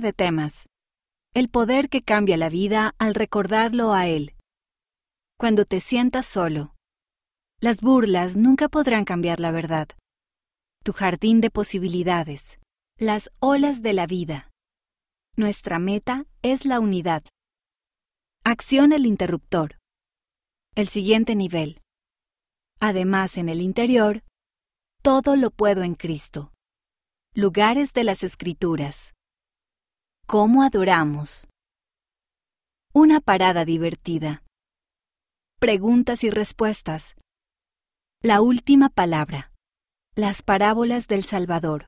De temas. El poder que cambia la vida al recordarlo a Él. Cuando te sientas solo. Las burlas nunca podrán cambiar la verdad. Tu jardín de posibilidades. Las olas de la vida. Nuestra meta es la unidad. Acción el interruptor. El siguiente nivel. Además, en el interior, todo lo puedo en Cristo. Lugares de las Escrituras. ¿Cómo adoramos? Una parada divertida. Preguntas y respuestas. La última palabra. Las parábolas del Salvador.